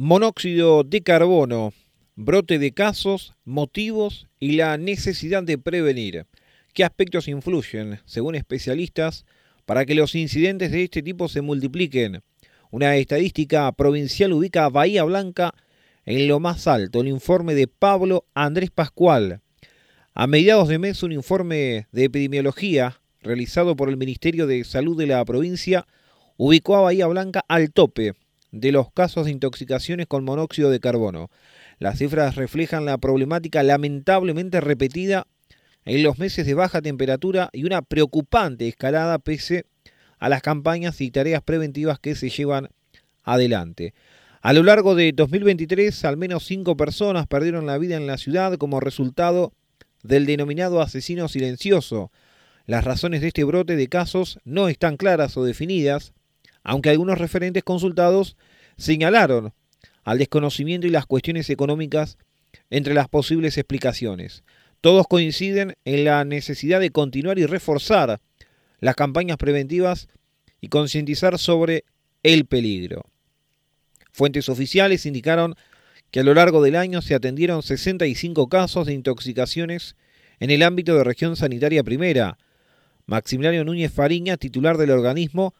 Monóxido de carbono, brote de casos, motivos y la necesidad de prevenir. ¿Qué aspectos influyen, según especialistas, para que los incidentes de este tipo se multipliquen? Una estadística provincial ubica a Bahía Blanca en lo más alto, el informe de Pablo Andrés Pascual. A mediados de mes, un informe de epidemiología realizado por el Ministerio de Salud de la provincia ubicó a Bahía Blanca al tope de los casos de intoxicaciones con monóxido de carbono. Las cifras reflejan la problemática lamentablemente repetida en los meses de baja temperatura y una preocupante escalada pese a las campañas y tareas preventivas que se llevan adelante. A lo largo de 2023, al menos cinco personas perdieron la vida en la ciudad como resultado del denominado asesino silencioso. Las razones de este brote de casos no están claras o definidas, aunque algunos referentes consultados señalaron al desconocimiento y las cuestiones económicas entre las posibles explicaciones. Todos coinciden en la necesidad de continuar y reforzar las campañas preventivas y concientizar sobre el peligro. Fuentes oficiales indicaron que a lo largo del año se atendieron 65 casos de intoxicaciones en el ámbito de región sanitaria primera. Maximiliano Núñez Fariña, titular del organismo,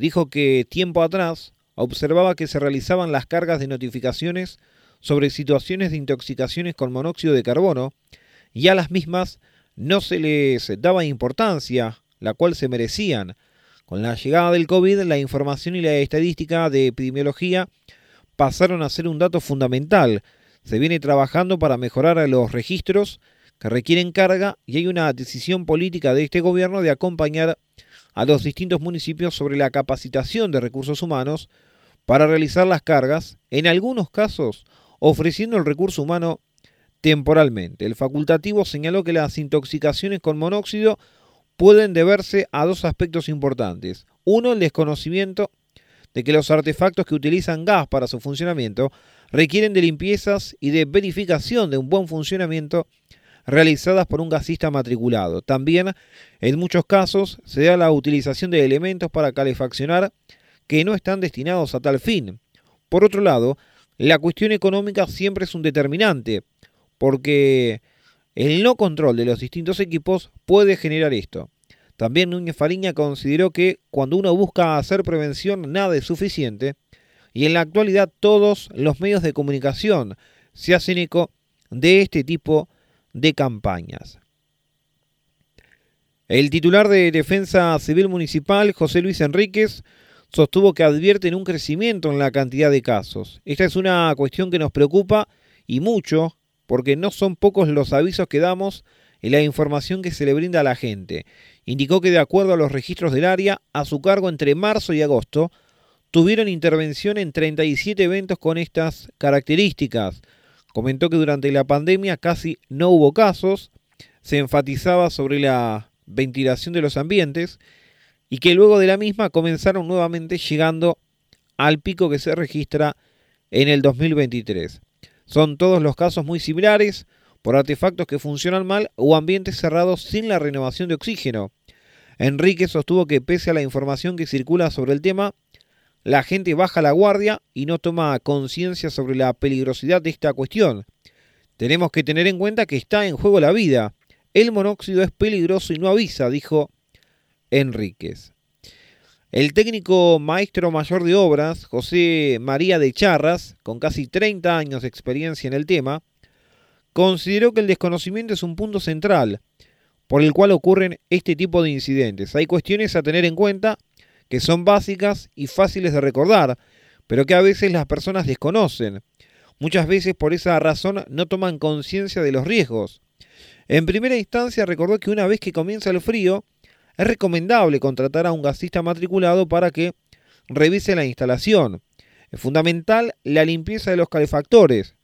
dijo que tiempo atrás observaba que se realizaban las cargas de notificaciones sobre situaciones de intoxicaciones con monóxido de carbono y a las mismas no se les daba importancia, la cual se merecían. Con la llegada del COVID, la información y la estadística de epidemiología pasaron a ser un dato fundamental. Se viene trabajando para mejorar los registros que requieren carga y hay una decisión política de este gobierno de acompañar a los distintos municipios sobre la capacitación de recursos humanos para realizar las cargas, en algunos casos ofreciendo el recurso humano temporalmente. El facultativo señaló que las intoxicaciones con monóxido pueden deberse a dos aspectos importantes. Uno, el desconocimiento de que los artefactos que utilizan gas para su funcionamiento requieren de limpiezas y de verificación de un buen funcionamiento realizadas por un gasista matriculado. También, en muchos casos, se da la utilización de elementos para calefaccionar que no están destinados a tal fin. Por otro lado, la cuestión económica siempre es un determinante, porque el no control de los distintos equipos puede generar esto. También Núñez Fariña consideró que cuando uno busca hacer prevención nada es suficiente y en la actualidad todos los medios de comunicación se hacen eco de este tipo de de campañas. El titular de Defensa Civil Municipal, José Luis Enríquez, sostuvo que advierten un crecimiento en la cantidad de casos. Esta es una cuestión que nos preocupa y mucho, porque no son pocos los avisos que damos y la información que se le brinda a la gente. Indicó que de acuerdo a los registros del área, a su cargo entre marzo y agosto, tuvieron intervención en 37 eventos con estas características, Comentó que durante la pandemia casi no hubo casos, se enfatizaba sobre la ventilación de los ambientes y que luego de la misma comenzaron nuevamente llegando al pico que se registra en el 2023. Son todos los casos muy similares por artefactos que funcionan mal o ambientes cerrados sin la renovación de oxígeno. Enrique sostuvo que pese a la información que circula sobre el tema, la gente baja la guardia y no toma conciencia sobre la peligrosidad de esta cuestión. Tenemos que tener en cuenta que está en juego la vida. El monóxido es peligroso y no avisa, dijo Enríquez. El técnico maestro mayor de obras, José María de Charras, con casi 30 años de experiencia en el tema, consideró que el desconocimiento es un punto central por el cual ocurren este tipo de incidentes. Hay cuestiones a tener en cuenta que son básicas y fáciles de recordar, pero que a veces las personas desconocen. Muchas veces por esa razón no toman conciencia de los riesgos. En primera instancia recordó que una vez que comienza el frío, es recomendable contratar a un gasista matriculado para que revise la instalación. Es fundamental la limpieza de los calefactores,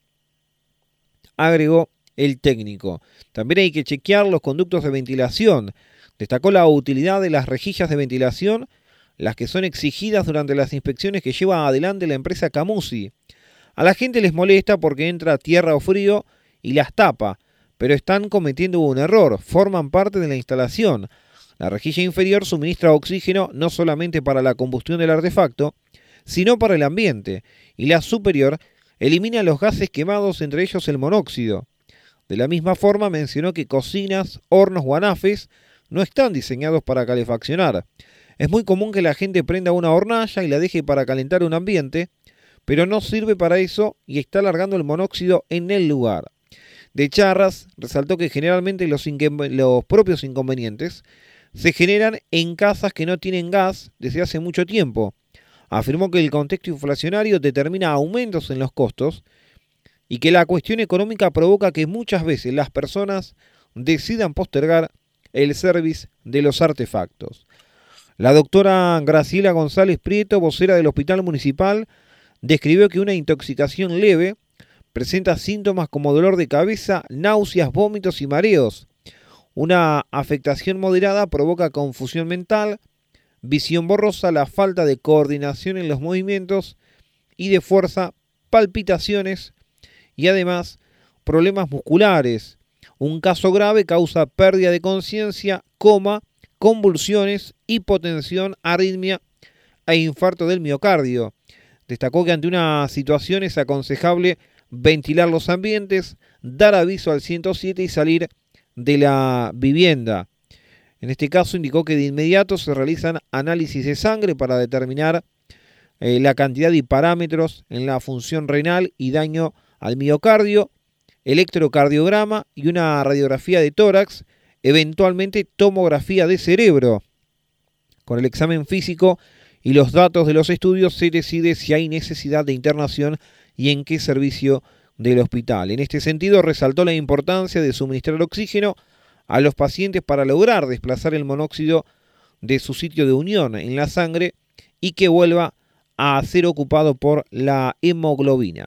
agregó el técnico. También hay que chequear los conductos de ventilación. Destacó la utilidad de las rejillas de ventilación las que son exigidas durante las inspecciones que lleva adelante la empresa Camusi. A la gente les molesta porque entra tierra o frío y las tapa, pero están cometiendo un error, forman parte de la instalación. La rejilla inferior suministra oxígeno no solamente para la combustión del artefacto, sino para el ambiente, y la superior elimina los gases quemados, entre ellos el monóxido. De la misma forma mencionó que cocinas, hornos o anafes no están diseñados para calefaccionar. Es muy común que la gente prenda una hornalla y la deje para calentar un ambiente, pero no sirve para eso y está alargando el monóxido en el lugar. De Charras resaltó que generalmente los, los propios inconvenientes se generan en casas que no tienen gas desde hace mucho tiempo. Afirmó que el contexto inflacionario determina aumentos en los costos y que la cuestión económica provoca que muchas veces las personas decidan postergar el service de los artefactos. La doctora Graciela González Prieto, vocera del Hospital Municipal, describió que una intoxicación leve presenta síntomas como dolor de cabeza, náuseas, vómitos y mareos. Una afectación moderada provoca confusión mental, visión borrosa, la falta de coordinación en los movimientos y de fuerza, palpitaciones y además problemas musculares. Un caso grave causa pérdida de conciencia, coma, convulsiones, hipotensión, arritmia e infarto del miocardio. Destacó que ante una situación es aconsejable ventilar los ambientes, dar aviso al 107 y salir de la vivienda. En este caso indicó que de inmediato se realizan análisis de sangre para determinar eh, la cantidad y parámetros en la función renal y daño al miocardio, electrocardiograma y una radiografía de tórax, eventualmente tomografía de cerebro. Con el examen físico y los datos de los estudios se decide si hay necesidad de internación y en qué servicio del hospital. En este sentido, resaltó la importancia de suministrar oxígeno a los pacientes para lograr desplazar el monóxido de su sitio de unión en la sangre y que vuelva a ser ocupado por la hemoglobina.